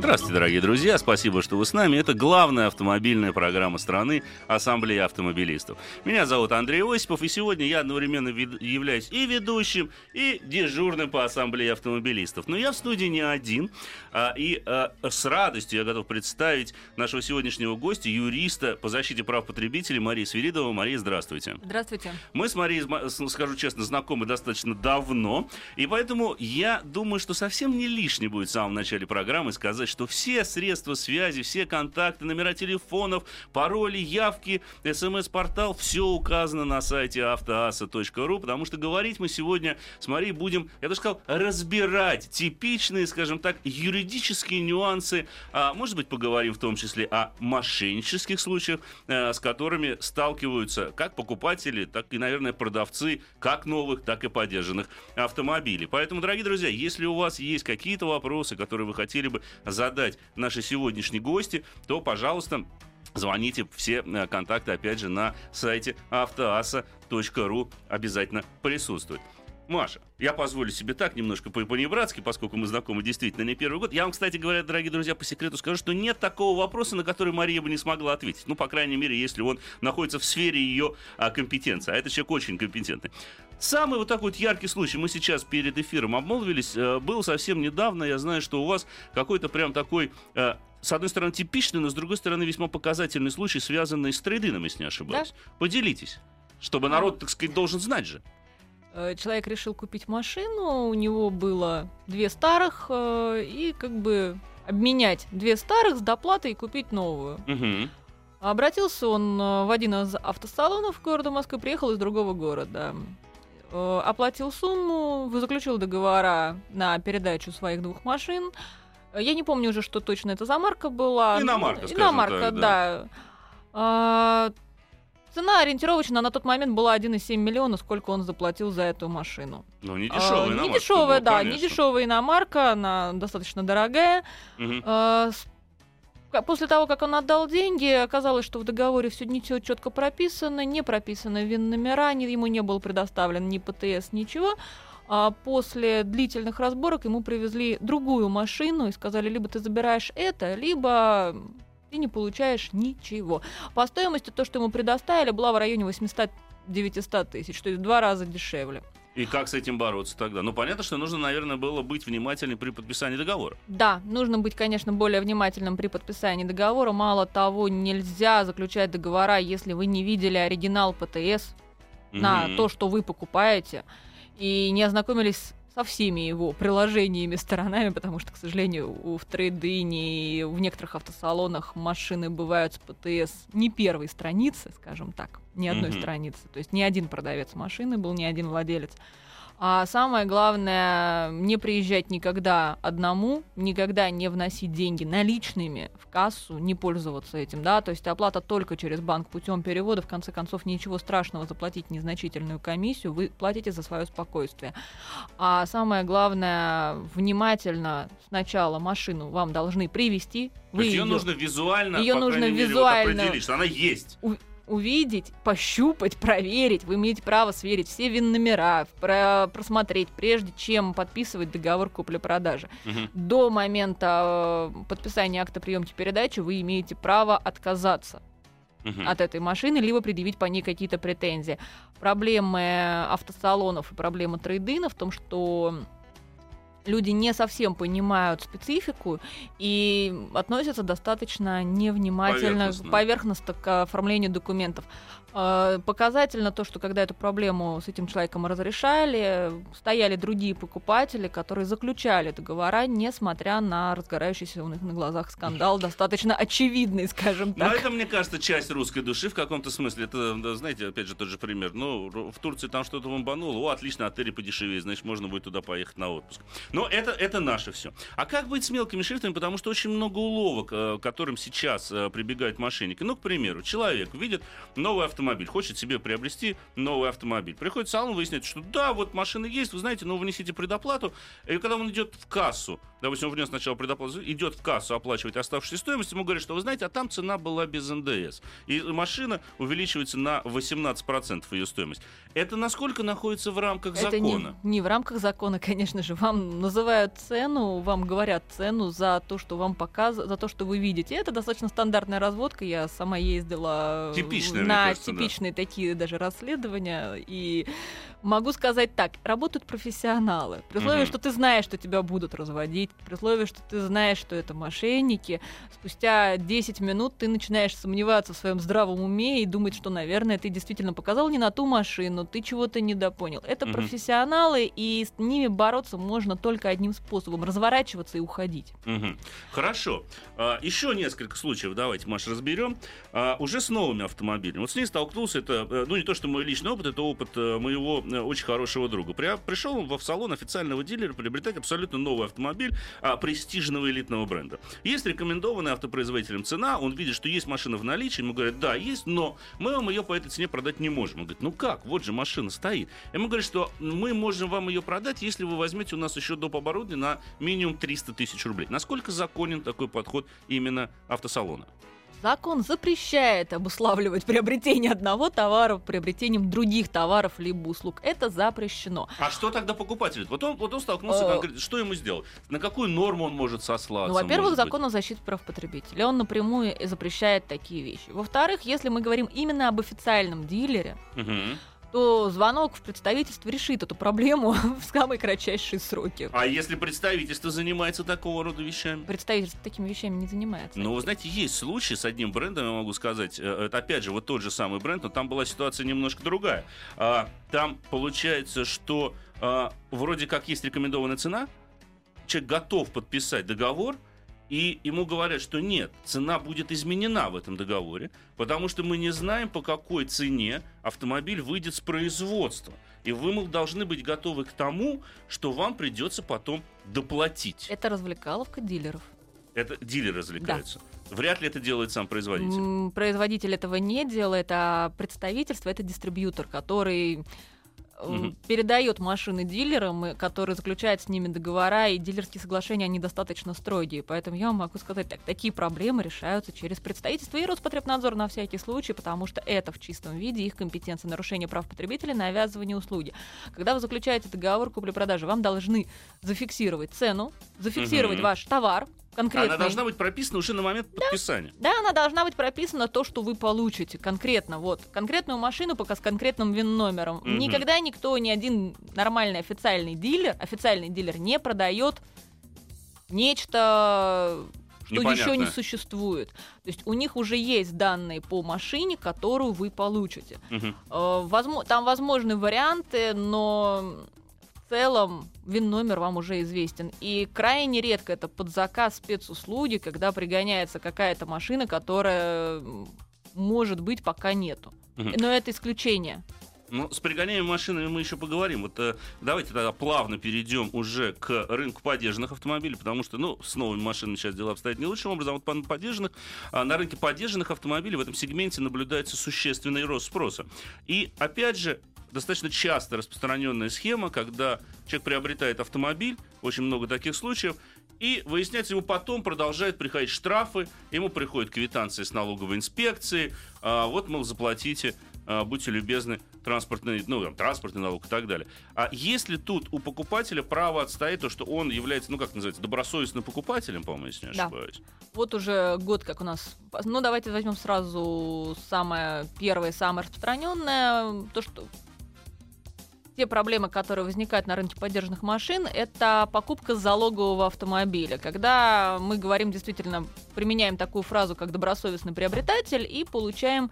Здравствуйте, дорогие друзья, спасибо, что вы с нами. Это главная автомобильная программа страны Ассамблея автомобилистов. Меня зовут Андрей Осипов, и сегодня я одновременно являюсь и ведущим, и дежурным по Ассамблее автомобилистов. Но я в студии не один, а, и а, с радостью я готов представить нашего сегодняшнего гостя, юриста по защите прав потребителей Марии Свиридова. Мария, здравствуйте. Здравствуйте. Мы с Марией, скажу честно, знакомы достаточно давно, и поэтому я думаю, что совсем не лишне будет в самом начале программы сказать, что все средства связи, все контакты, номера телефонов, пароли, явки, смс-портал, все указано на сайте автоаса.ру, потому что говорить мы сегодня с Марией будем, я бы сказал, разбирать типичные, скажем так, юридические нюансы, а, может быть, поговорим в том числе о мошеннических случаях, а, с которыми сталкиваются как покупатели, так и, наверное, продавцы как новых, так и поддержанных автомобилей. Поэтому, дорогие друзья, если у вас есть какие-то вопросы, которые вы хотели бы задать наши сегодняшние гости, то, пожалуйста, Звоните, все э, контакты, опять же, на сайте автоаса.ру обязательно присутствуют. Маша, я позволю себе так немножко по-понебратски, поскольку мы знакомы действительно не первый год. Я вам, кстати говоря, дорогие друзья, по секрету скажу, что нет такого вопроса, на который Мария бы не смогла ответить. Ну, по крайней мере, если он находится в сфере ее а, компетенции. А этот человек очень компетентный. Самый вот такой вот яркий случай, мы сейчас перед эфиром обмолвились, э, был совсем недавно, я знаю, что у вас какой-то прям такой э, с одной стороны, типичный, но с другой стороны, весьма показательный случай, связанный с трейдином, если не ошибаюсь. Да? Поделитесь, чтобы ну, народ, так сказать, должен знать же. Э, человек решил купить машину, у него было две старых, и как бы обменять две старых с доплатой и купить новую. Угу. Обратился он в один из автосалонов города Москвы, приехал из другого города. Э, оплатил сумму, заключил договора на передачу своих двух машин. Я не помню уже, что точно это за марка была. Иномарка, скажем Иномарка, так, да. да. А, цена ориентировочно на тот момент была 1,7 миллиона, сколько он заплатил за эту машину. Ну, не дешевая а, иномарка. Не дешевая, да, конечно. не дешевая иномарка, она достаточно дорогая. Угу. А, После того, как он отдал деньги, оказалось, что в договоре все не все четко прописано, не прописаны ВИН-номера, ему не был предоставлен ни ПТС, ничего. А после длительных разборок ему привезли другую машину и сказали, либо ты забираешь это, либо ты не получаешь ничего. По стоимости то, что ему предоставили, была в районе 800-900 тысяч, то есть в два раза дешевле. И как с этим бороться тогда? Ну, понятно, что нужно, наверное, было быть внимательным при подписании договора. Да, нужно быть, конечно, более внимательным при подписании договора. Мало того, нельзя заключать договора, если вы не видели оригинал ПТС mm-hmm. на то, что вы покупаете, и не ознакомились со всеми его приложениями, сторонами, потому что, к сожалению, в трейдине и в некоторых автосалонах машины бывают с ПТС не первой страницы, скажем так, ни одной mm-hmm. страницы. То есть ни один продавец машины был, ни один владелец. А самое главное, не приезжать никогда одному, никогда не вносить деньги наличными в кассу, не пользоваться этим, да, то есть оплата только через банк путем перевода, в конце концов, ничего страшного заплатить незначительную комиссию, вы платите за свое спокойствие. А самое главное, внимательно сначала машину вам должны привести. Вы ее, ее нужно визуально, ее нужно визуально мере, вот определить, что она есть увидеть, пощупать, проверить. Вы имеете право сверить все вин-номера, про просмотреть, прежде чем подписывать договор купли-продажи. Угу. До момента э, подписания акта приемки передачи вы имеете право отказаться угу. от этой машины, либо предъявить по ней какие-то претензии. Проблемы автосалонов и проблема трейдина в том, что люди не совсем понимают специфику и относятся достаточно невнимательно, поверхностно, поверхностно к оформлению документов. Э, показательно то, что когда эту проблему с этим человеком разрешали, стояли другие покупатели, которые заключали договора, несмотря на разгорающийся у них на глазах скандал, достаточно очевидный, скажем так. Но это, мне кажется, часть русской души в каком-то смысле. Это, знаете, опять же, тот же пример. Ну, в Турции там что-то бомбануло, о, отлично, отели подешевее, значит, можно будет туда поехать на отпуск. Но это, это наше все. А как быть с мелкими шрифтами? Потому что очень много уловок, э, к которым сейчас э, прибегают мошенники. Ну, к примеру, человек видит новый автомобиль, автомобиль, хочет себе приобрести новый автомобиль. Приходит в салон, выясняет, что да, вот машина есть, вы знаете, но внесите предоплату. И когда он идет в кассу, допустим, он внес сначала предоплату, идет в кассу оплачивать оставшуюся стоимость, ему говорят, что вы знаете, а там цена была без НДС. И машина увеличивается на 18% ее стоимость. Это насколько находится в рамках Это закона? Не, не в рамках закона, конечно же. Вам называют цену, вам говорят цену за то, что вам показывают, за то, что вы видите. Это достаточно стандартная разводка. Я сама ездила Типичная, на кажется, типичные да. такие даже расследования. И могу сказать так, работают профессионалы. При условии, угу. что ты знаешь, что тебя будут разводить, при условии, что ты знаешь, что это мошенники, спустя 10 минут ты начинаешь сомневаться в своем здравом уме и думать, что, наверное, ты действительно показал не на ту машину, ты чего-то недопонял. Это угу. профессионалы, и с ними бороться можно только одним способом разворачиваться и уходить. Угу. Хорошо. А, еще несколько случаев давайте, Маш, разберем. А, уже с новыми автомобилями. Вот с ней столкнулся, это, э, ну, не то, что мой личный опыт, это опыт э, моего очень хорошего друга. При, пришел в салон официального дилера приобретать абсолютно новый автомобиль а, престижного элитного бренда. Есть рекомендованная автопроизводителем цена, он видит, что есть машина в наличии, ему говорят, да, есть, но мы вам ее по этой цене продать не можем. Он говорит, ну как, вот же машина стоит. Ему говорят, что мы можем вам ее продать, если вы возьмете у нас еще доп. оборудование на минимум 300 тысяч рублей. Насколько законен такой подход именно автосалона? Закон запрещает обуславливать приобретение одного товара приобретением других товаров либо услуг. Это запрещено. А что тогда покупатель? Вот он, вот он столкнулся э, конкретно. Что ему сделать? На какую норму он может сослаться? Ну, во-первых, закон о защите прав потребителя. Он напрямую запрещает такие вещи. Во-вторых, если мы говорим именно об официальном дилере, угу то звонок в представительство решит эту проблему в самые кратчайшие сроки. А если представительство занимается такого рода вещами? Представительство такими вещами не занимается. Ну, вы знаете, есть случаи с одним брендом, я могу сказать, э, это опять же вот тот же самый бренд, но там была ситуация немножко другая. А, там получается, что а, вроде как есть рекомендованная цена, человек готов подписать договор, и ему говорят, что нет, цена будет изменена в этом договоре, потому что мы не знаем, по какой цене автомобиль выйдет с производства. И вы, мол, должны быть готовы к тому, что вам придется потом доплатить. Это развлекаловка дилеров. Это дилеры развлекаются. Да. Вряд ли это делает сам производитель. Производитель этого не делает, а представительство это дистрибьютор, который угу. передает машины дилерам, которые заключают с ними договора, и дилерские соглашения, они достаточно строгие. Поэтому я могу сказать так, такие проблемы решаются через представительство и Роспотребнадзор на всякий случай, потому что это в чистом виде их компетенция нарушения прав потребителей, навязывание услуги. Когда вы заключаете договор купли-продажи, вам должны зафиксировать цену, зафиксировать угу. ваш товар, конкретно. Она должна быть прописана уже на момент подписания. Да, она должна быть прописана то, что вы получите конкретно. Вот конкретную машину пока с конкретным вин-номером. Угу. Никогда никто, ни один нормальный официальный дилер, официальный дилер не продает нечто что Непонятно. еще не существует. То есть у них уже есть данные по машине, которую вы получите. Угу. Там возможны варианты, но целом ВИН-номер вам уже известен. И крайне редко это под заказ спецуслуги, когда пригоняется какая-то машина, которая может быть пока нету. Угу. Но это исключение. Ну, с пригоняемыми машинами мы еще поговорим. Вот э, давайте тогда плавно перейдем уже к рынку поддержанных автомобилей, потому что, ну, с новыми машинами сейчас дела обстоят не лучшим образом. А вот поддержанных, а на рынке поддержанных автомобилей в этом сегменте наблюдается существенный рост спроса. И, опять же, достаточно часто распространенная схема, когда человек приобретает автомобиль, очень много таких случаев, и выясняется, ему потом продолжают приходить штрафы, ему приходят квитанции с налоговой инспекции, а, вот, мол, заплатите, а, будьте любезны, транспортный, ну, там, транспортный налог и так далее. А если тут у покупателя право отстоять то, что он является, ну, как называется, добросовестным покупателем, по-моему, если не ошибаюсь? Да. Вот уже год, как у нас... Ну, давайте возьмем сразу самое первое, самое распространенное, то, что те проблемы, которые возникают на рынке поддержанных машин, это покупка залогового автомобиля. Когда мы говорим действительно, применяем такую фразу, как добросовестный приобретатель, и получаем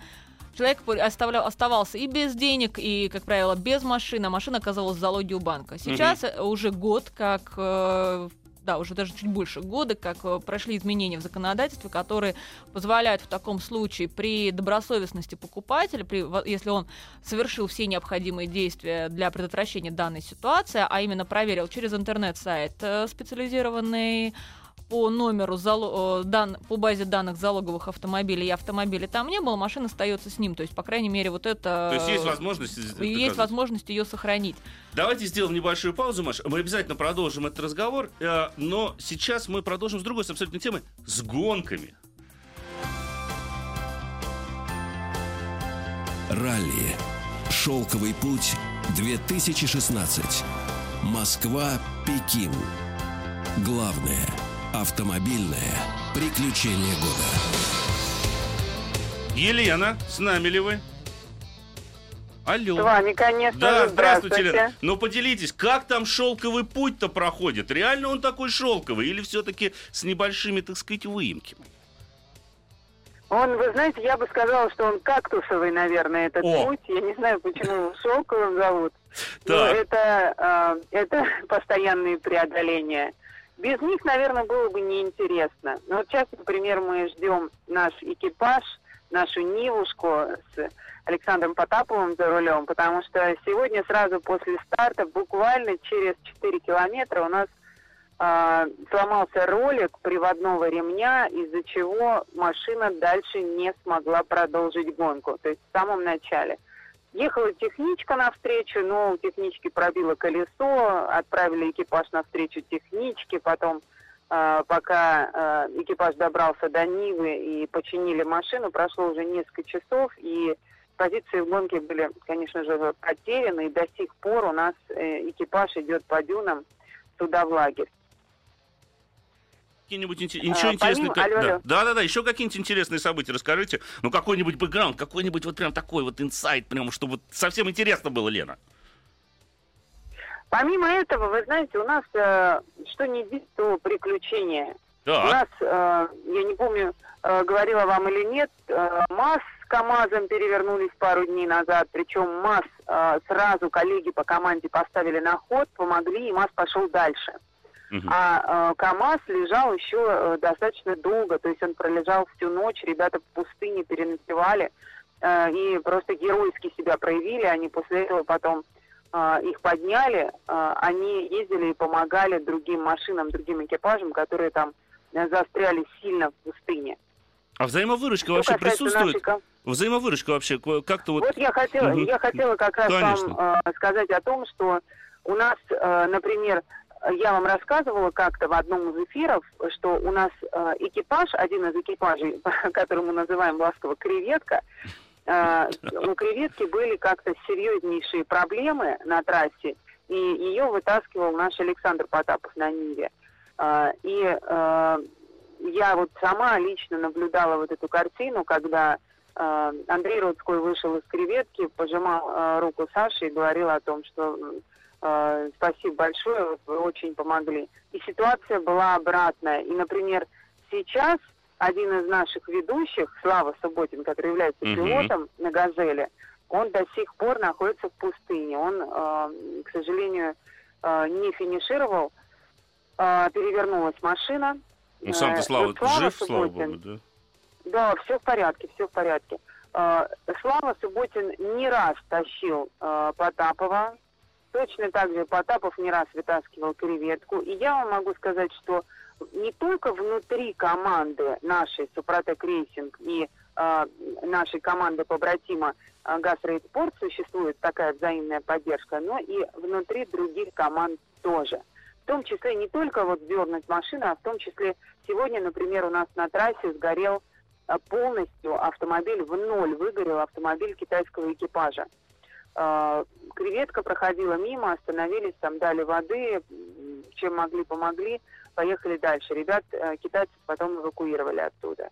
человек оставлял, оставался и без денег, и, как правило, без машины, а машина оказалась в залоге у банка. Сейчас угу. уже год, как э, да, уже даже чуть больше года, как э, прошли изменения в законодательстве, которые позволяют в таком случае при добросовестности покупателя, при, если он совершил все необходимые действия для предотвращения данной ситуации, а именно проверил через интернет-сайт э, специализированный по номеру зало, дан, по базе данных залоговых автомобилей и автомобиля там не было, машина остается с ним. То есть, по крайней мере, вот это... То есть есть возможность... Есть возможность ее сохранить. Давайте сделаем небольшую паузу, Маш. Мы обязательно продолжим этот разговор, э, но сейчас мы продолжим с другой с абсолютно темы, с гонками. Ралли. Шелковый путь 2016. Москва, Пекин. Главное – Автомобильное приключение года. Елена, с нами ли вы? Алло. С вами, конечно. Да, здравствуйте, Елена. Но ну, поделитесь, как там шелковый путь-то проходит? Реально он такой шелковый или все-таки с небольшими, так сказать, выемками? Он, вы знаете, я бы сказала, что он кактусовый, наверное, этот О. путь. Я не знаю, почему его шелковым зовут. Так. Но это, э, это постоянные преодоления. Без них, наверное, было бы неинтересно. Но вот сейчас, например, мы ждем наш экипаж, нашу Нивушку с Александром Потаповым за рулем, потому что сегодня сразу после старта, буквально через 4 километра у нас э, сломался ролик приводного ремня, из-за чего машина дальше не смогла продолжить гонку. То есть в самом начале. Ехала техничка навстречу, но у технички пробило колесо, отправили экипаж навстречу техничке, потом э, пока э, экипаж добрался до Нивы и починили машину, прошло уже несколько часов, и позиции в гонке были, конечно же, потеряны, и до сих пор у нас э, экипаж идет по дюнам туда в лагерь какие-нибудь ничего а, интересные... Да. да, да, да, еще какие-нибудь интересные события расскажите. Ну, какой-нибудь бэкграунд, какой-нибудь вот прям такой вот инсайт, прям, чтобы вот совсем интересно было, Лена. Помимо этого, вы знаете, у нас э, что не здесь, то приключения. Так. У нас, э, я не помню, э, говорила вам или нет, э, МАЗ с КАМАЗом перевернулись пару дней назад, причем МАЗ э, сразу коллеги по команде поставили на ход, помогли, и МАЗ пошел дальше. А э, КАМАЗ лежал еще э, достаточно долго, то есть он пролежал всю ночь, ребята в пустыне переночевали э, и просто геройски себя проявили, они после этого потом э, их подняли, э, они ездили и помогали другим машинам, другим экипажам, которые там э, застряли сильно в пустыне. А взаимовыручка Что вообще присутствует? Нашей... Взаимовыручка вообще как-то вот... Вот я хотела, угу. я хотела как раз Конечно. вам э, сказать о том, что у нас, э, например, я вам рассказывала как-то в одном из эфиров, что у нас э, экипаж, один из экипажей, который мы называем ласково креветка, э, у креветки были как-то серьезнейшие проблемы на трассе, и ее вытаскивал наш Александр Потапов на Ниве. Э, и э, я вот сама лично наблюдала вот эту картину, когда э, Андрей Родской вышел из креветки, пожимал э, руку Саши и говорил о том, что спасибо большое, вы очень помогли. И ситуация была обратная. И, например, сейчас один из наших ведущих, Слава Субботин, который является mm-hmm. пилотом на «Газели», он до сих пор находится в пустыне. Он, э, к сожалению, э, не финишировал. Э, перевернулась машина. Ну, сам-то Слава, Слава жив, Субботин, слава богу, да? Да, все в порядке, все в порядке. Э, Слава Субботин не раз тащил э, Потапова Точно так же Потапов не раз вытаскивал креветку. И я вам могу сказать, что не только внутри команды нашей Супротек Racing и э, нашей команды побратима э, ГАЗ Рейд Спорт существует такая взаимная поддержка, но и внутри других команд тоже. В том числе не только вот дернуть машину, а в том числе сегодня, например, у нас на трассе сгорел э, полностью автомобиль, в ноль выгорел автомобиль китайского экипажа. Э, креветка проходила мимо, остановились, там дали воды, чем могли, помогли, поехали дальше. Ребят, э, китайцев потом эвакуировали оттуда.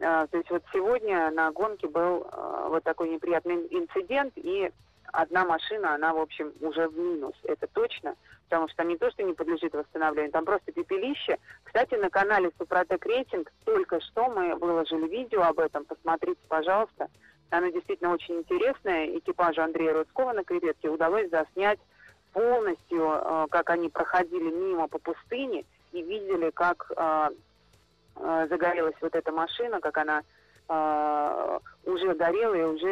Э, то есть вот сегодня на гонке был вот такой неприятный инцидент, и одна машина, она, в общем, уже в минус, это точно, потому что там не то, что не подлежит восстановлению, там просто пепелище. Кстати, на канале Супротек Рейтинг только что мы выложили видео об этом, посмотрите, пожалуйста, Она действительно очень интересная. Экипажу Андрея Рудского на креветке удалось заснять полностью, э, как они проходили мимо по пустыне и видели, как э, э, загорелась вот эта машина, как она уже горела, и уже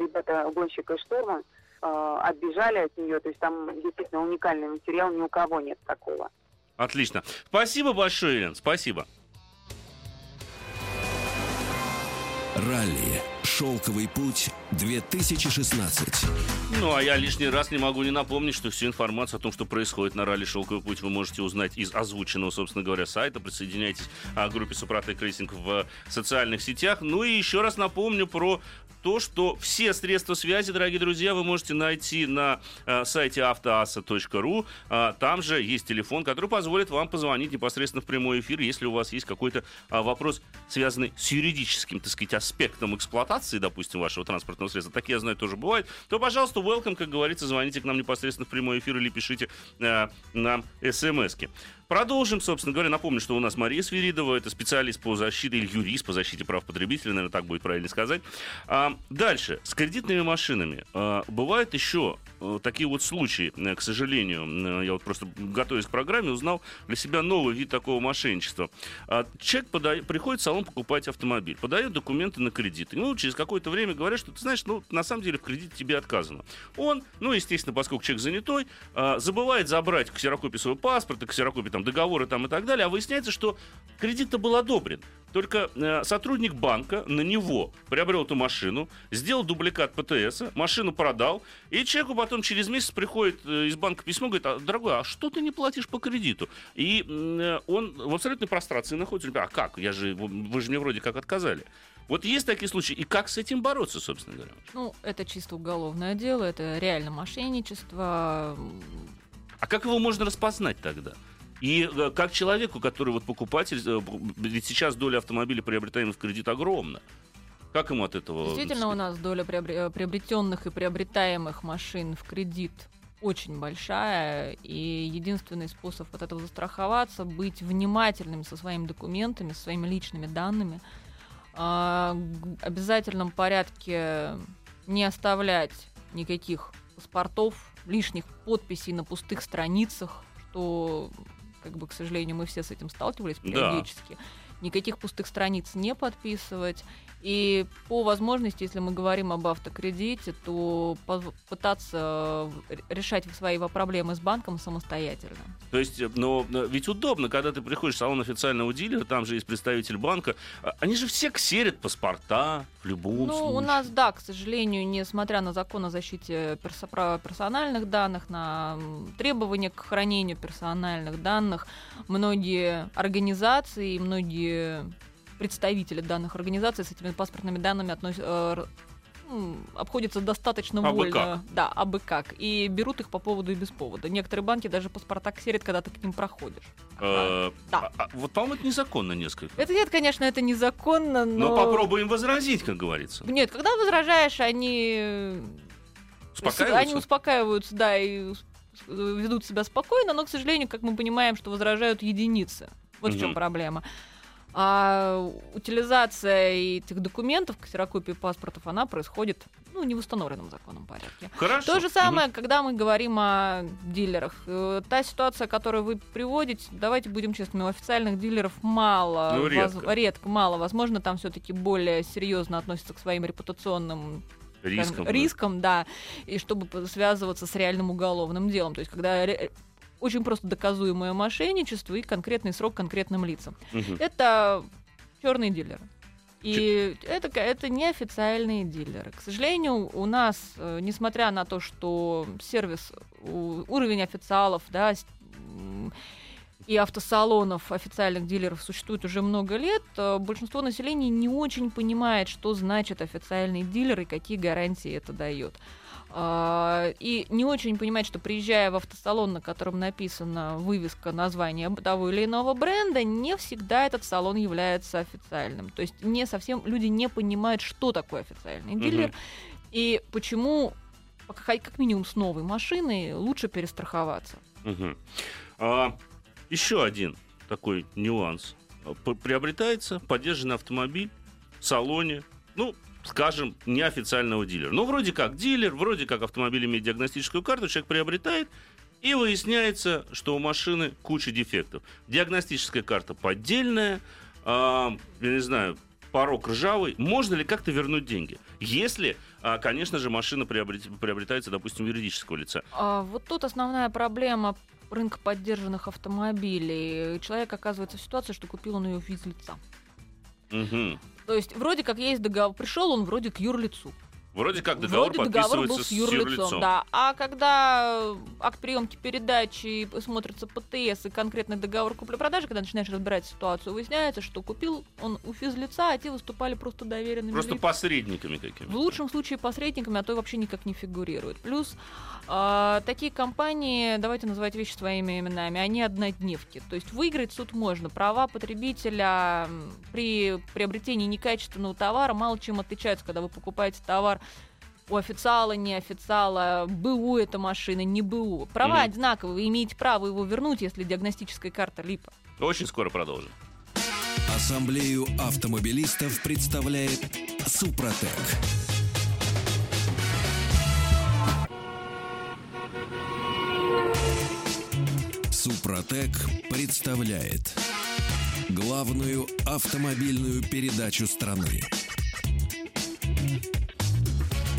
ребята гонщика шторма отбежали от нее. То есть там действительно уникальный материал, ни у кого нет такого. Отлично. Спасибо большое, Елена, спасибо. Ралли. Шелковый путь 2016. Ну, а я лишний раз не могу не напомнить, что всю информацию о том, что происходит на ралли «Шелковый путь», вы можете узнать из озвученного, собственно говоря, сайта. Присоединяйтесь к группе «Супротек Racing» в социальных сетях. Ну и еще раз напомню про то, что все средства связи, дорогие друзья, вы можете найти на э, сайте автоаса.ру. Э, там же есть телефон, который позволит вам позвонить непосредственно в прямой эфир, если у вас есть какой-то э, вопрос, связанный с юридическим, так сказать, аспектом эксплуатации, допустим, вашего транспортного средства. Такие, я знаю, тоже бывают. То, пожалуйста, welcome, как говорится, звоните к нам непосредственно в прямой эфир или пишите э, нам смс-ки. Продолжим, собственно говоря. Напомню, что у нас Мария Свиридова, это специалист по защите, или юрист по защите прав потребителя, наверное, так будет правильно сказать. А, дальше. С кредитными машинами. А, бывают еще а, такие вот случаи, э, к сожалению. Я вот просто, готовясь к программе, узнал для себя новый вид такого мошенничества. А, человек подает, приходит в салон покупать автомобиль, подает документы на кредит. И, ну, через какое-то время говорят, что, ты знаешь, ну, на самом деле в кредите тебе отказано. Он, ну, естественно, поскольку человек занятой, а, забывает забрать ксерокопию своего паспорта, ксерокопию там договоры там и так далее, а выясняется, что кредит-то был одобрен. Только э, сотрудник банка на него приобрел эту машину, сделал дубликат ПТС, машину продал, и человеку потом через месяц приходит э, из банка письмо, говорит, а, дорогой, а что ты не платишь по кредиту? И э, он в абсолютной прострации находится. А как? Я же, вы же мне вроде как отказали. Вот есть такие случаи. И как с этим бороться, собственно говоря? Ну, это чисто уголовное дело, это реально мошенничество. А как его можно распознать тогда? И э, как человеку, который вот покупатель, э, ведь сейчас доля автомобилей, приобретаемых в кредит, огромна. Как ему от этого? Действительно, у нас доля э, приобретенных и приобретаемых машин в кредит очень большая, и единственный способ от этого застраховаться быть внимательным со своими документами, со своими личными данными, а, в обязательном порядке не оставлять никаких паспортов, лишних подписей на пустых страницах, что как бы, к сожалению, мы все с этим сталкивались периодически. Да. Никаких пустых страниц не подписывать. И по возможности, если мы говорим об автокредите, то пытаться решать свои проблемы с банком самостоятельно. То есть, э, но ведь удобно, когда ты приходишь в салон официального дилера, там же есть представитель банка, а, они же все ксерят паспорта в любом ну, случае. Ну, у нас, да, к сожалению, несмотря на закон о защите персо- персональных данных, на требования к хранению персональных данных, многие организации, многие представители данных организаций с этими паспортными данными относятся э, обходится достаточно абы вольно. Как. Да, абы как. И берут их по поводу и без повода. Некоторые банки даже паспорта ксерят, когда ты к ним проходишь. Э, да. А, а, вот, по-моему, это незаконно несколько. Это нет, конечно, это незаконно, но... Но попробуем возразить, как говорится. Нет, когда возражаешь, они... Успокаиваются? Они успокаиваются, да, и ведут себя спокойно, но, к сожалению, как мы понимаем, что возражают единицы. Вот угу. в чем проблема. А утилизация этих документов, ксерокопии паспортов, она происходит ну, не в установленном законом порядке. Хорошо. То же самое, угу. когда мы говорим о дилерах. Э, та ситуация, которую вы приводите, давайте будем честными, у официальных дилеров мало, ну, редко. Воз, редко мало. Возможно, там все-таки более серьезно относятся к своим репутационным рискам, рискам да. да, и чтобы связываться с реальным уголовным делом. То есть, когда очень просто доказуемое мошенничество и конкретный срок конкретным лицам. Угу. Это черные дилеры. И Ч... это, это неофициальные дилеры. К сожалению, у нас, э, несмотря на то, что сервис, уровень официалов, да, и автосалонов официальных дилеров существует уже много лет, э, большинство населения не очень понимает, что значит официальный дилер и какие гарантии это дает. А, и не очень понимает, что приезжая в автосалон, на котором написана вывеска названия того или иного бренда, не всегда этот салон является официальным. То есть не совсем люди не понимают, что такое официальный дилер и почему как минимум с новой машиной лучше перестраховаться. Угу. А, еще один такой нюанс. Приобретается поддержанный автомобиль в салоне. Ну, скажем, неофициального дилера. Ну, вроде как дилер, вроде как автомобиль имеет диагностическую карту, человек приобретает, и выясняется, что у машины куча дефектов. Диагностическая карта поддельная, э, я не знаю, порог ржавый. Можно ли как-то вернуть деньги? Если, э, конечно же, машина приобрет, приобретается, допустим, юридического лица. А, вот тут основная проблема рынка поддержанных автомобилей. Человек оказывается в ситуации, что купил он ее в физлица. Угу. То есть вроде как есть договор, пришел он вроде к юрлицу. Вроде как договор Вроде договор был с юрлицом, да. А когда акт приемки передачи смотрится ПТС и конкретный договор купли-продажи, когда начинаешь разбирать ситуацию, выясняется, что купил он у физлица, а те выступали просто доверенными Просто лицами. посредниками какими-то. В лучшем случае посредниками, а то и вообще никак не фигурирует. Плюс э, такие компании, давайте называть вещи своими именами, они однодневки. То есть выиграть суд можно. Права потребителя при приобретении некачественного товара мало чем отличаются, когда вы покупаете товар у официала, не официала, БУ эта машина, не БУ. Права Мгм. одинаковые, вы имеете право его вернуть, если диагностическая карта липа. Очень скоро продолжим. Ассамблею автомобилистов представляет Супротек. Супротек представляет главную автомобильную передачу страны.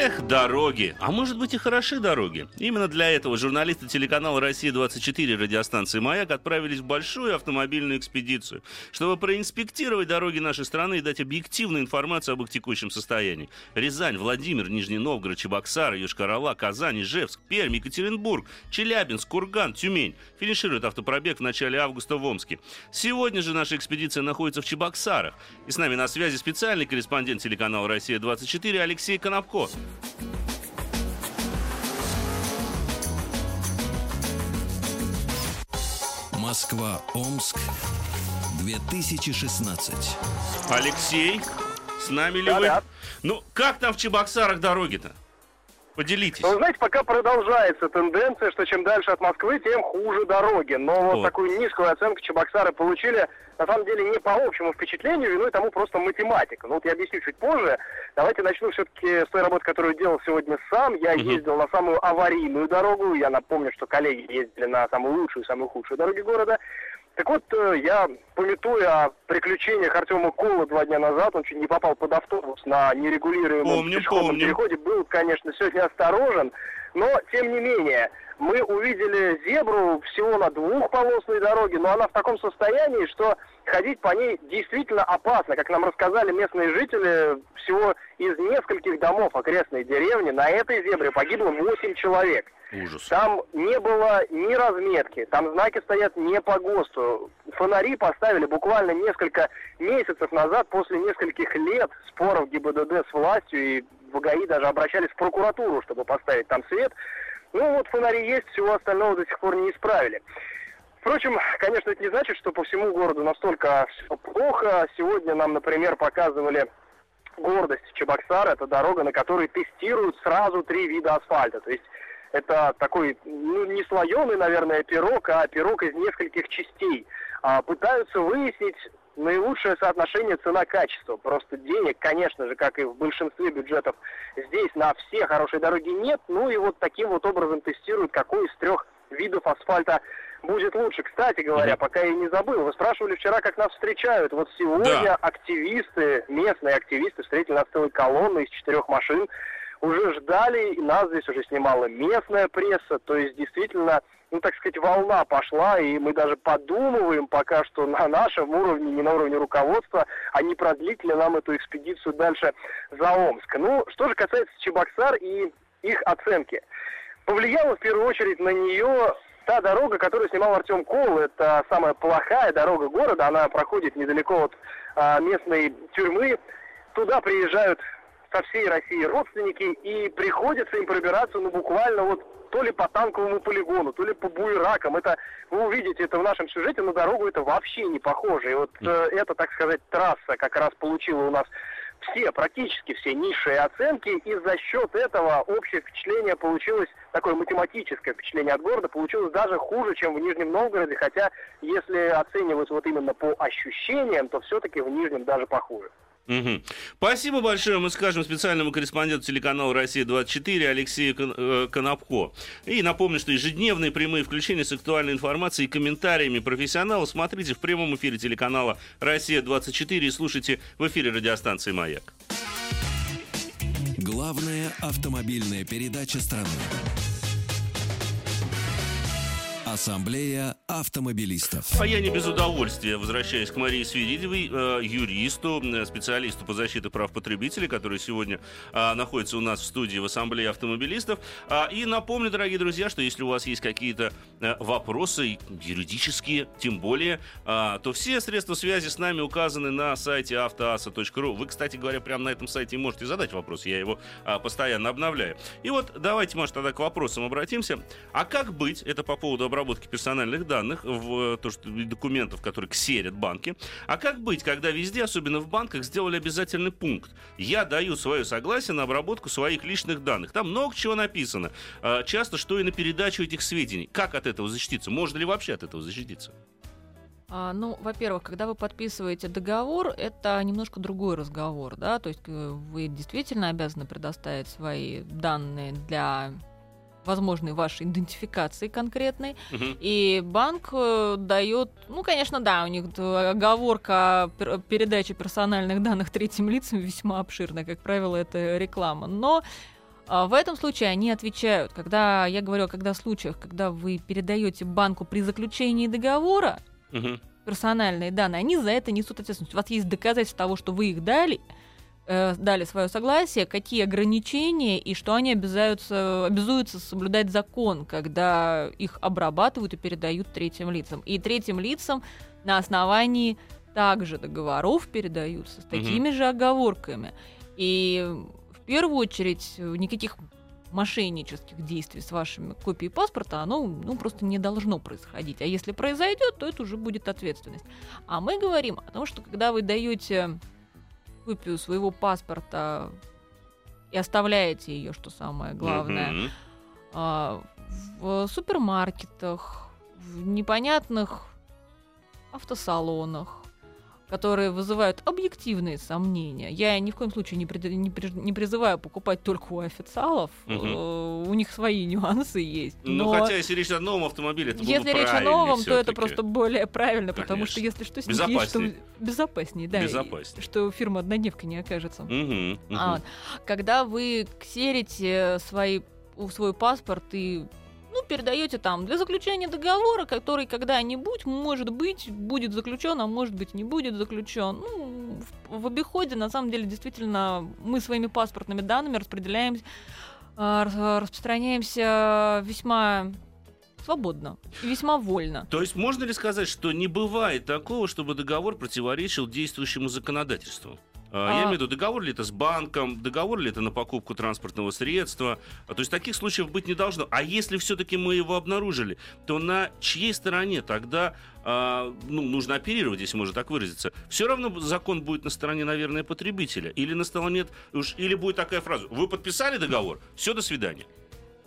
Эх, дороги. А может быть и хороши дороги. Именно для этого журналисты телеканала «Россия-24» радиостанции «Маяк» отправились в большую автомобильную экспедицию, чтобы проинспектировать дороги нашей страны и дать объективную информацию об их текущем состоянии. Рязань, Владимир, Нижний Новгород, Чебоксары, Йошкар-Ола, Казань, Ижевск, Пермь, Екатеринбург, Челябинск, Курган, Тюмень. Финиширует автопробег в начале августа в Омске. Сегодня же наша экспедиция находится в Чебоксарах. И с нами на связи специальный корреспондент телеканала «Россия-24» Алексей Конопко. Москва, Омск, 2016. Алексей, с нами ли Да, вы? да. Ну, как там в Чебоксарах дороги-то? Поделитесь. Ну, вы знаете, пока продолжается тенденция, что чем дальше от Москвы, тем хуже дороги. Но вот Вот. такую низкую оценку Чебоксары получили, на самом деле, не по общему впечатлению, виной тому просто математика. Ну, вот я объясню чуть позже. Давайте начну все-таки с той работы, которую делал сегодня сам. Я Мгм. ездил на самую аварийную дорогу. Я напомню, что коллеги ездили на самую лучшую и самую худшую дороги города. Так вот, э, я, пометуя о приключениях Артема Кола два дня назад, он чуть не попал под автобус на нерегулируемом Помним, пешеходном помним. переходе, был, конечно, сегодня осторожен, но, тем не менее, мы увидели зебру всего на двухполосной дороге, но она в таком состоянии, что ходить по ней действительно опасно. Как нам рассказали местные жители, всего из нескольких домов окрестной деревни на этой зебре погибло 8 человек. Ужас. Там не было ни разметки, там знаки стоят не по ГОСТу. Фонари поставили буквально несколько месяцев назад, после нескольких лет споров ГИБДД с властью, и в ГАИ даже обращались в прокуратуру, чтобы поставить там свет. Ну вот фонари есть, всего остального до сих пор не исправили. Впрочем, конечно, это не значит, что по всему городу настолько все плохо. Сегодня нам, например, показывали гордость Чебоксара. Это дорога, на которой тестируют сразу три вида асфальта. То есть это такой, ну, не слоеный, наверное, пирог, а пирог из нескольких частей. А, пытаются выяснить наилучшее соотношение цена-качество. Просто денег, конечно же, как и в большинстве бюджетов, здесь на все хорошие дороги нет. Ну и вот таким вот образом тестируют, какой из трех видов асфальта будет лучше. Кстати говоря, пока я не забыл, вы спрашивали вчера, как нас встречают. Вот сегодня Да. активисты, местные активисты встретили нас целой колонной из четырех машин уже ждали, и нас здесь уже снимала местная пресса, то есть действительно, ну так сказать, волна пошла, и мы даже подумываем пока что на нашем уровне, не на уровне руководства, а не продлить ли нам эту экспедицию дальше за Омск. Ну, что же касается Чебоксар и их оценки. Повлияла в первую очередь на нее та дорога, которую снимал Артем Кол. Это самая плохая дорога города, она проходит недалеко от а, местной тюрьмы. Туда приезжают со всей России родственники, и приходится им пробираться, ну, буквально вот то ли по танковому полигону, то ли по буеракам. Это, вы увидите это в нашем сюжете, на дорогу это вообще не похоже. И вот э, эта, так сказать, трасса как раз получила у нас все, практически все низшие оценки, и за счет этого общее впечатление получилось, такое математическое впечатление от города, получилось даже хуже, чем в Нижнем Новгороде, хотя если оценивать вот именно по ощущениям, то все-таки в Нижнем даже похуже. Угу. Спасибо большое, мы скажем специальному корреспонденту телеканала «Россия-24» Алексею э, Конопко. И напомню, что ежедневные прямые включения с актуальной информацией и комментариями профессионалов смотрите в прямом эфире телеканала «Россия-24» и слушайте в эфире радиостанции «Маяк». Главная автомобильная передача страны. Ассамблея автомобилистов. А я не без удовольствия возвращаюсь к Марии Свиридовой, э, юристу, специалисту по защите прав потребителей, который сегодня э, находится у нас в студии в Ассамблее автомобилистов. А, и напомню, дорогие друзья, что если у вас есть какие-то э, вопросы юридические, тем более, а, то все средства связи с нами указаны на сайте автоаса.ру. Вы, кстати говоря, прямо на этом сайте можете задать вопрос, я его а, постоянно обновляю. И вот давайте, может, тогда к вопросам обратимся. А как быть, это по поводу обработки обработки персональных данных, в то, что документов, которые ксерят банки. А как быть, когда везде, особенно в банках, сделали обязательный пункт? Я даю свое согласие на обработку своих личных данных. Там много чего написано. А, часто, что и на передачу этих сведений. Как от этого защититься? Можно ли вообще от этого защититься? А, ну, во-первых, когда вы подписываете договор, это немножко другой разговор, да, то есть э, вы действительно обязаны предоставить свои данные для возможной вашей идентификации конкретной. Угу. И банк э, дает, ну, конечно, да, у них оговорка передачи персональных данных третьим лицам весьма обширная, как правило, это реклама. Но а, в этом случае они отвечают, когда я говорю, когда в случаях, когда вы передаете банку при заключении договора угу. персональные данные, они за это несут ответственность. У вас есть доказательства того, что вы их дали, э, дали свое согласие, какие ограничения и что они обязуются, обязуются соблюдать закон, когда их обрабатывают и передают третьим лицам. И третьим лицам на основании также договоров передаются с такими mm-hmm. же оговорками. И в первую очередь никаких мошеннических действий с вашими копией паспорта, оно ну, просто не должно происходить. А если произойдет, то это уже будет ответственность. А мы говорим о том, что когда вы даете копию своего паспорта и оставляете ее, что самое главное, mm-hmm. а, в супермаркетах, в непонятных автосалонах, которые вызывают объективные сомнения. Я ни в коем случае не, при, не, при, не призываю покупать только у официалов. Угу. у них свои нюансы есть. Ну, но, но хотя, если речь о новом автомобиле, это Если речь о новом, то это просто более правильно, Конечно. потому что если что, с ним есть, что безопаснее, да. Безопаснее. Что фирма однодневка не окажется. Угу, угу. А, когда вы ксерите свои, свой паспорт и ну, передаете там для заключения договора, который когда-нибудь, может быть, будет заключен, а может быть, не будет заключен. Ну, в, в обиходе, на самом деле, действительно, мы своими паспортными данными распределяемся, э, распространяемся весьма свободно весьма вольно. То есть можно ли сказать, что не бывает такого, чтобы договор противоречил действующему законодательству? А, я имею в виду, договор ли это с банком, договор ли это на покупку транспортного средства. А, то есть таких случаев быть не должно. А если все-таки мы его обнаружили, то на чьей стороне тогда а, ну, нужно оперировать, если можно так выразиться? Все равно закон будет на стороне, наверное, потребителя. Или на стороне, уж, или будет такая фраза, вы подписали договор, все, до свидания.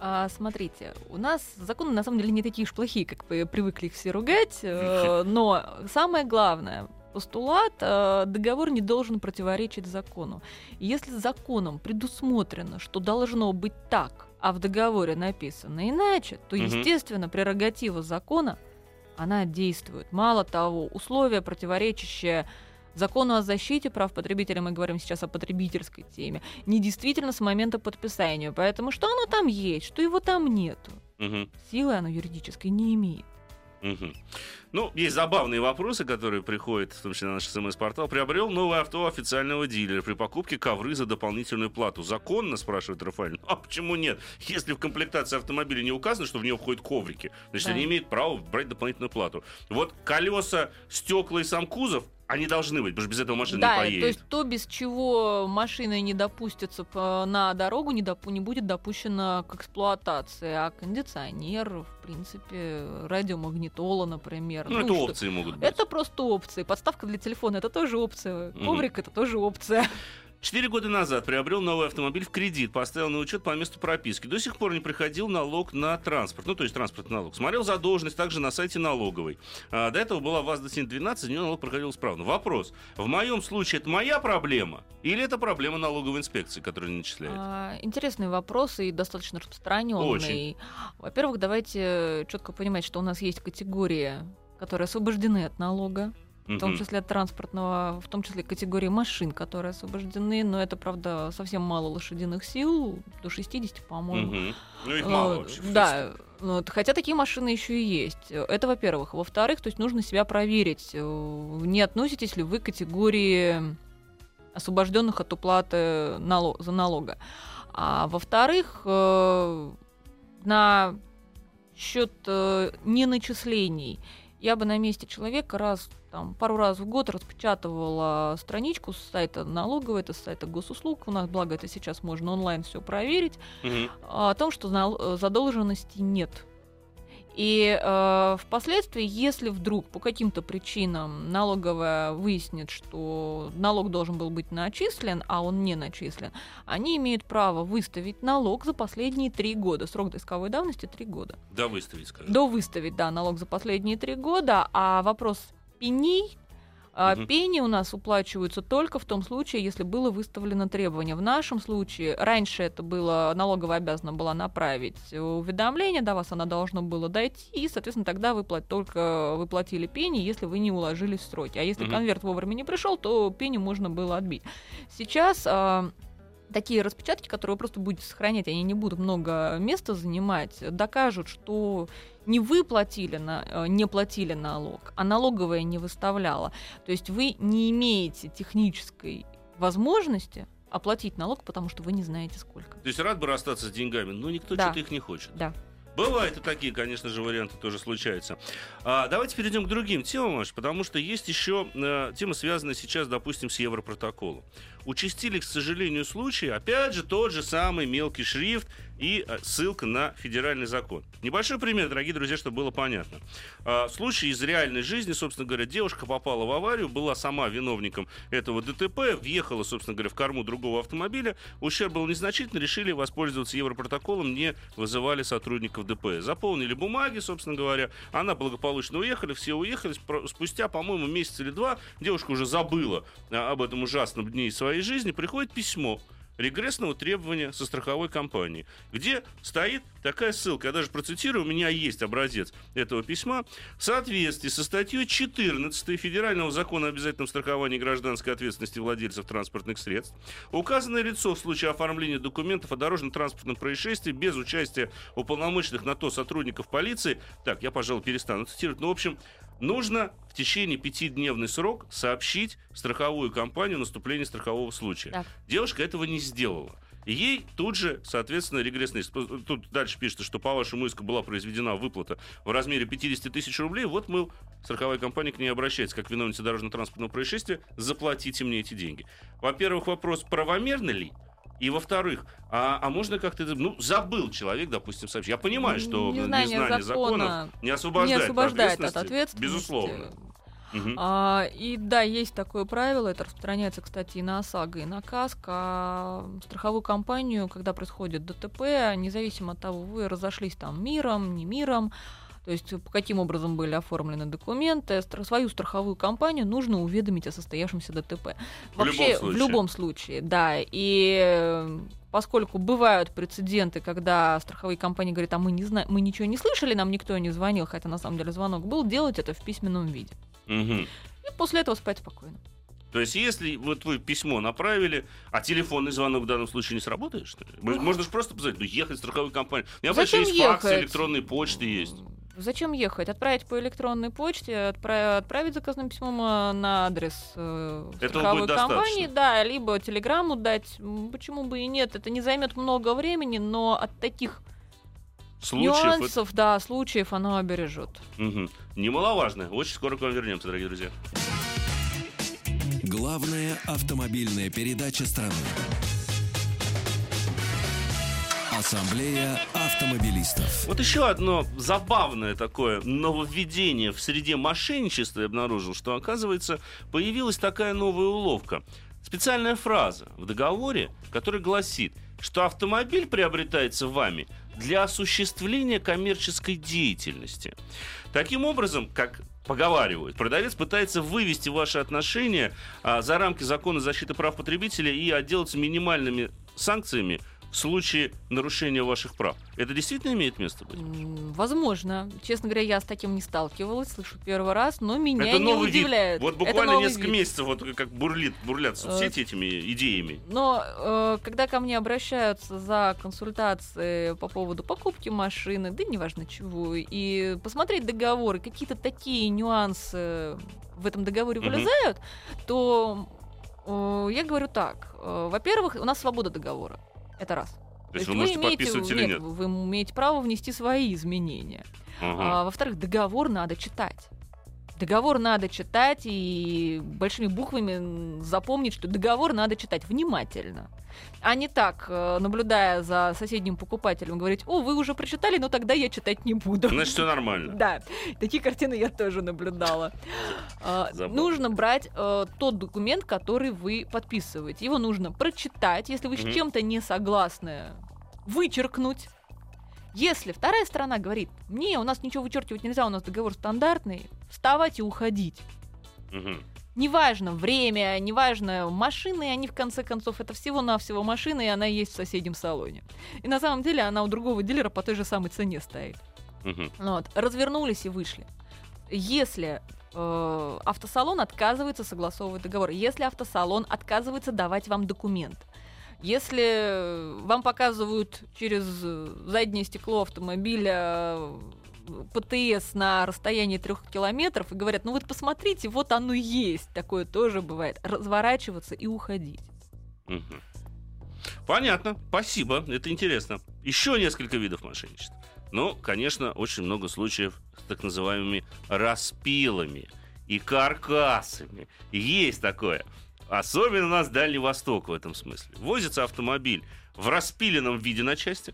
А, смотрите, у нас законы на самом деле не такие уж плохие, как вы привыкли их все ругать, э, но самое главное, постулат, э, договор не должен противоречить закону. если законом предусмотрено, что должно быть так, а в договоре написано иначе, то, естественно, прерогатива закона, она действует. Мало того, условия, противоречащие закону о защите прав потребителя, мы говорим сейчас о потребительской теме, не действительно с момента подписания. Поэтому что оно там есть, что его там нету, угу. силы оно юридической не имеет. Угу. Ну, есть забавные вопросы, которые приходят, в том числе на наш смс-портал. Приобрел новое авто официального дилера при покупке ковры за дополнительную плату. Законно, спрашивает Рафаэль. А почему нет? Если в комплектации автомобиля не указано, что в него входят коврики, значит, да. они имеют право брать дополнительную плату. Вот колеса, стекла и сам кузов они должны быть, потому что без этого машина да, не поедет. то есть то, без чего машина не допустится на дорогу, не, допу- не будет допущена к эксплуатации. А кондиционер, в принципе, радиомагнитола, например. Ну, ну это что? опции могут быть. Это просто опции. Подставка для телефона — это тоже опция. Коврик — это тоже опция. Четыре года назад приобрел новый автомобиль в кредит, поставил на учет по месту прописки. До сих пор не приходил налог на транспорт, ну то есть транспортный налог. Смотрел задолженность также на сайте налоговой. А, до этого была ВАЗ-2112, за нее налог проходил исправно. Вопрос, в моем случае это моя проблема или это проблема налоговой инспекции, которая не начисляет? А, интересный вопрос и достаточно распространенный. Очень. Во-первых, давайте четко понимать, что у нас есть категории, которые освобождены от налога в том числе от транспортного, в том числе категории машин, которые освобождены, но это, правда, совсем мало лошадиных сил, до 60, по-моему. Ну их мало Э, вообще. в Да, вот, хотя такие машины еще и есть. Это, во-первых. Во-вторых, то есть нужно себя проверить, э, не относитесь ли вы к категории освобожденных от уплаты нало- за налога. А во-вторых, э, на счет неначислений я бы на месте человека раз там, пару раз в год распечатывала страничку с сайта налоговой, это с сайта госуслуг. У нас, благо, это сейчас можно онлайн все проверить Мгм. о том, что э, задолженности нет. И э, впоследствии, если вдруг по каким-то причинам налоговая выяснит, что налог должен был быть начислен, а он не начислен, они имеют право выставить налог за последние три года. Срок исковой давности три года. Да, выставить, скажем. До выставить, да, налог за последние три года. А вопрос пеней, а, Мгм. пени у нас уплачиваются только в том случае, если было выставлено требование. В нашем случае, раньше это было, налоговая обязана была направить уведомление, до вас оно должно было дойти, и, соответственно, тогда вы плат- только вы платили пени, если вы не уложились в сроки. А если Мгм. конверт вовремя не пришел, то пени можно было отбить. Сейчас а, такие распечатки, которые вы просто будете сохранять, они не будут много места занимать, докажут, что не вы платили на, э, не платили налог, а налоговая не выставляла. То есть вы не имеете технической возможности оплатить налог, потому что вы не знаете сколько. То есть рад бы расстаться с деньгами, но никто Да. что-то их не хочет. Да. Бывают и такие, конечно же, варианты тоже случаются. А, давайте перейдем к другим темам, потому что есть еще э, тема, связанная сейчас, допустим, с Европротоколом. Участились, к сожалению, случаи, опять же, тот же самый мелкий шрифт и э, ссылка на федеральный закон. Небольшой пример, дорогие друзья, чтобы было понятно. А, случай из реальной жизни, собственно говоря, девушка попала в аварию, была сама виновником этого ДТП, въехала, собственно говоря, в корму другого автомобиля, ущерб был незначительный, решили воспользоваться Европротоколом, не вызывали сотрудников ДПС. Заполнили бумаги, собственно говоря, она благополучно уехали, все уехали. Спустя, по-моему, месяц или два девушка уже забыла а, об этом ужасном дне своей жизни, приходит письмо регрессного требования со страховой компании, где стоит такая ссылка. Я даже процитирую, у меня есть образец этого письма. В соответствии со статьей 14 Федерального закона о обязательном страховании гражданской ответственности владельцев транспортных средств, указанное лицо в случае оформления документов о дорожно-транспортном происшествии без участия уполномоченных на то сотрудников полиции, так, я, пожалуй, перестану цитировать, ну, в общем, нужно в течение пятидневный срок сообщить страховую компанию о наступлении страхового случая. Да. Девушка этого не сделала. Ей тут же, соответственно, регрессный... Тут дальше пишется, что по вашему иску была произведена выплата в размере 50 тысяч рублей. Вот мы, страховая компания, к ней обращается, как виновница дорожно-транспортного происшествия, заплатите мне эти деньги. Во-первых, вопрос, правомерно ли? И во-вторых, а, а можно как-то... Ну, забыл человек, допустим, сообщить. Я понимаю, что Незнание незнание закона законов не освобождает, не освобождает от от ответственности. Безусловно. Мгм. А, и да, есть такое правило, это распространяется, кстати, и на ОСАГО, и на КАСК. А страховую компанию, когда происходит ДТП, независимо от того, вы разошлись там миром, не миром, то есть по каким образом были оформлены документы, свою страховую компанию нужно уведомить о состоявшемся ДТП. В любом Вообще, случае. в любом случае, да. И э, поскольку бывают прецеденты, когда страховые компании говорят, а мы не знаем, мы ничего не слышали, нам никто не звонил, хотя на самом деле звонок был, делать это в письменном виде. Мгм. И после этого спать спокойно. То есть, если вот вы письмо направили, а телефонный звонок в данном случае не сработает, что ли? Вы- Можно же просто позвонить, ну, ехать в страховую компанию. У меня, Зачем есть факсы, ехать? электронные почты есть. Зачем ехать? Отправить по электронной почте, отправ- отправить заказным письмом э, на адрес э, страховой компании, достаточно. да, либо телеграмму дать. Почему бы и нет? Это не займет много времени, но от таких Случаев. это- нюансов, да, случаев оно обережет. Мгм. Немаловажно. Очень скоро к вам вернемся, дорогие друзья. Главная автомобильная передача страны. Ассамблея автомобилистов. Вот еще одно забавное такое нововведение в среде мошенничества я обнаружил, что, оказывается, появилась такая новая уловка. специальная фраза в договоре, которая гласит, что автомобиль приобретается вами для осуществления коммерческой деятельности. Таким образом, как поговаривают. Продавец пытается вывести ваши отношения а, за рамки закона защиты прав потребителя и отделаться минимальными санкциями в случае нарушения ваших прав. Это действительно имеет место быть? Возможно. Честно говоря, я с таким не сталкивалась, слышу первый раз, но меня Это не удивляет. Вид. Вот буквально несколько вид. месяцев вот как бурлит, бурлят соцсети э, этими идеями. Но э, когда ко мне обращаются за консультации по поводу покупки машины, да неважно чего, и посмотреть договоры, какие-то такие нюансы в этом договоре вылезают, mm-hmm. то э, я говорю так. Э, во-первых, у нас свобода договора. Это раз. То, То есть вы можете имеете, подписывать или нет, нет? Вы имеете право внести свои изменения. Ага. А, во-вторых, договор надо читать. Договор надо читать и большими буквами запомнить, что договор надо читать внимательно. А не так, э, наблюдая за соседним покупателем, говорить, о, вы уже прочитали, но тогда я читать не буду. Значит, все нормально. Да, такие картины я тоже наблюдала. А, нужно брать э, тот документ, который вы подписываете. Его нужно прочитать. Если вы с чем-то не согласны, вычеркнуть если вторая сторона говорит, не, у нас ничего вычеркивать нельзя, у нас договор стандартный, вставать и уходить. Угу. Неважно время, неважно машины, они в конце концов это всего-навсего машины, и она есть в соседнем салоне. И на самом деле она у другого дилера по той же самой цене стоит. Угу. Вот. Развернулись и вышли. Если э, автосалон отказывается согласовывать договор, если автосалон отказывается давать вам документ, если вам показывают через заднее стекло автомобиля э, ПТС на расстоянии трех километров и говорят, ну вот посмотрите, вот оно есть, такое тоже бывает, разворачиваться и уходить. Понятно, спасибо, это интересно. Еще несколько видов мошенничества. Ну, конечно, очень много случаев с так называемыми распилами и каркасами. Есть такое. Особенно у нас Дальний Восток в этом смысле. Возится автомобиль в распиленном виде на части.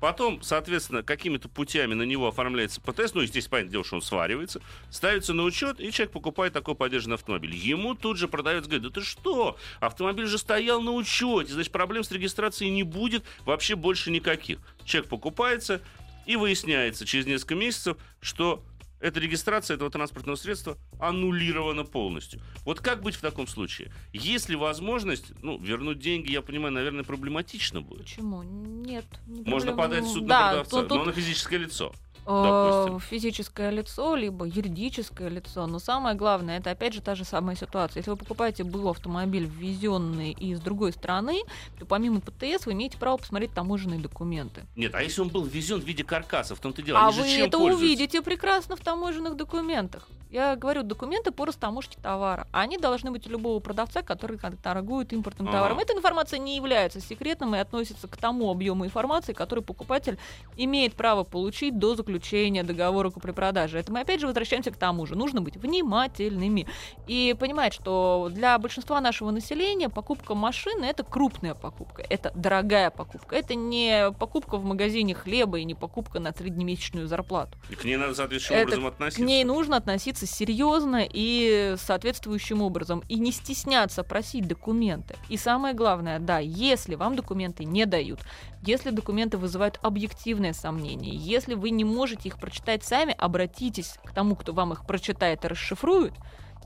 Потом, соответственно, какими-то путями на него оформляется ПТС, ну, естественно, понятное дело, что он сваривается, ставится на учет, и человек покупает такой поддержанный автомобиль. Ему тут же продавец говорит, да ты что, автомобиль же стоял на учете, значит, проблем с регистрацией не будет вообще больше никаких. Человек покупается, и выясняется через несколько месяцев, что эта регистрация этого транспортного средства аннулирована полностью. Вот как быть в таком случае? Есть ли возможность, ну, вернуть деньги, я понимаю, наверное, проблематично будет. Почему? Нет. Не Можно подать в суд да, на продавца, тут, но на физическое лицо. Допустим. физическое лицо, либо юридическое лицо. Но самое главное, это опять же та же самая ситуация. Если вы покупаете был автомобиль, ввезенный из другой страны, то помимо ПТС вы имеете право посмотреть таможенные документы. Нет, а если он был ввезен в виде каркаса, в том-то дело, а вы это увидите прекрасно в таможенных документах. Я говорю, документы по растаможке товара. Они должны быть у любого продавца, который торгует импортным ага. товаром. Эта информация не является секретным и относится к тому объему информации, который покупатель имеет право получить до заключения договора купли-продажи. Это мы опять же возвращаемся к тому же. Нужно быть внимательными и понимать, что для большинства нашего населения покупка машины это крупная покупка, это дорогая покупка. Это не покупка в магазине хлеба и не покупка на среднемесячную зарплату. И к ней надо соответствующим образом относиться. К ней нужно относиться серьезно и соответствующим образом. И не стесняться просить документы. И самое главное, да, если вам документы не дают, если документы вызывают объективные сомнения, если вы не можете их прочитать сами, обратитесь к тому, кто вам их прочитает и расшифрует,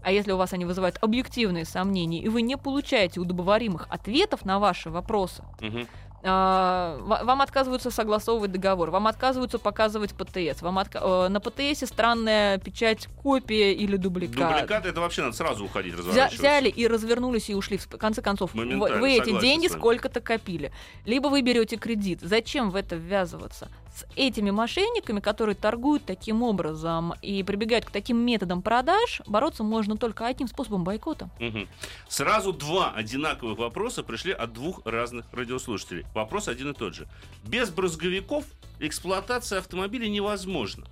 а если у вас они вызывают объективные сомнения, и вы не получаете удобоваримых ответов на ваши вопросы, угу. А, вам отказываются согласовывать договор, вам отказываются показывать ПТС, вам отка... Э, на ПТСе странная печать копия или дубликат. Дубликат это вообще надо сразу уходить, разворачиваться. Взяли и развернулись и ушли. В конце концов, вы, вы эти деньги сколько-то копили. Либо вы берете кредит. Зачем в это ввязываться? С этими мошенниками, которые торгуют таким образом и прибегают к таким методам продаж, бороться можно только одним способом бойкота. Угу. Сразу два одинаковых вопроса пришли от двух разных радиослушателей. Вопрос один и тот же. Без брызговиков эксплуатация автомобиля невозможна.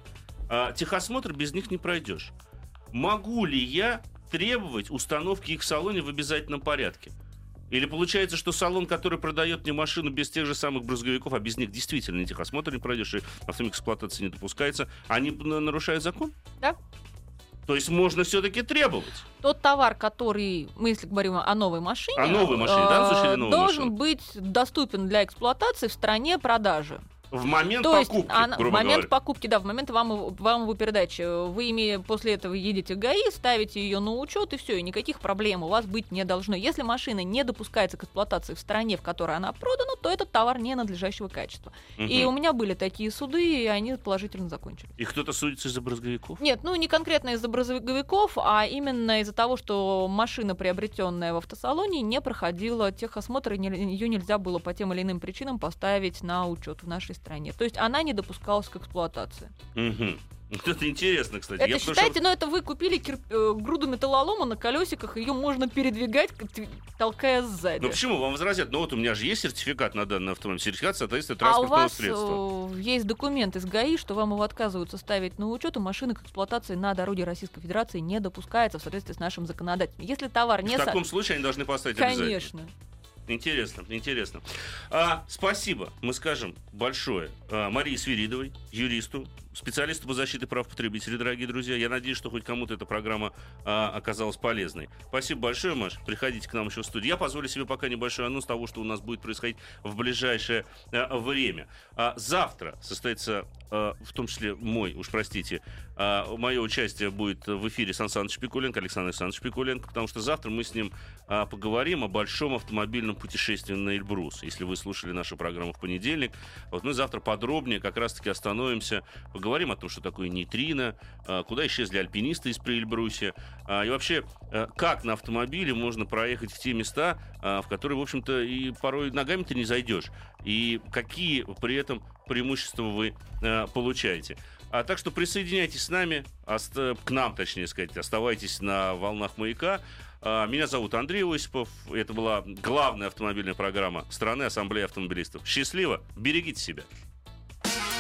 А техосмотр без них не пройдешь. Могу ли я требовать установки их в салоне в обязательном порядке? Или получается, что салон, который продает мне машину без тех же самых брызговиков, а без них действительно техосмотр не пройдешь, и автомобиль эксплуатации не допускается, они нарушают закон? Да. То есть можно все-таки требовать. Тот товар, который, мы если говорим о новой машине, О новой машине, да, в случае э, новой должен машины? быть доступен для эксплуатации в стране продажи. В момент То есть покупки, она- в грубо момент говоря. покупки, да, в момент вам, его- вам его передачи, вы ими после этого едете в ГАИ, ставите ее на учет и все, и никаких проблем у вас быть не должно. Если машина не допускается к эксплуатации в стране, в которой она продана, то этот товар не надлежащего качества. И у меня были такие суды, и они положительно закончились. И кто-то судится из-за брызговиков? Нет, ну не конкретно из-за брызговиков, а именно из-за того, что машина, приобретенная в автосалоне, не проходила техосмотр, и не- ее нельзя было по тем или иным причинам поставить на учет в нашей стране. То есть она не допускалась к эксплуатации. Вот Это интересно, кстати. Это Я считайте, что- ну это вы купили кир- э, груду металлолома на колесиках, ее можно передвигать, толкая сзади. Ну почему вам возразят? Ну вот у меня же есть сертификат на данный автомобиль, сертификат соответствия а у транспортного вас средства. э, есть документ из ГАИ, что вам его отказываются ставить на учет, и машина к эксплуатации на дороге Российской Федерации не допускается в соответствии с нашим законодательством. Если товар не... В со- таком случае они должны поставить обязательно. Конечно. Интересно, интересно. А, спасибо, мы скажем большое а, Марии Свиридовой, юристу, специалисту по защите прав потребителей, дорогие друзья. Я надеюсь, что хоть кому-то эта программа а, оказалась полезной. Спасибо большое, Маш. Приходите к нам еще в студию. Я позволю себе пока небольшой анонс того, что у нас будет происходить в ближайшее а, время. А, завтра состоится, а, в том числе мой, уж простите, а, мое участие будет в эфире Сан Саныч Пикуленко, Александр Александрович Пикуленко, потому что завтра мы с ним а, поговорим о большом автомобильном путешествии на Эльбрус. Если вы слушали нашу программу в понедельник, вот мы завтра подробнее как раз-таки остановимся, поговорим о том, что такое нейтрино, а, куда исчезли альпинисты из Эльбрусе, и вообще, а, как на автомобиле можно проехать в те места, а, в которые, в общем-то, и порой ногами ты не зайдешь, и какие при этом преимущества вы а, получаете. А так что присоединяйтесь с нами, к нам, точнее сказать, оставайтесь на волнах маяка. А, Меня зовут Андрей Осипов. Это была главная автомобильная программа страны Ассамблеи автомобилистов. Счастливо, берегите себя.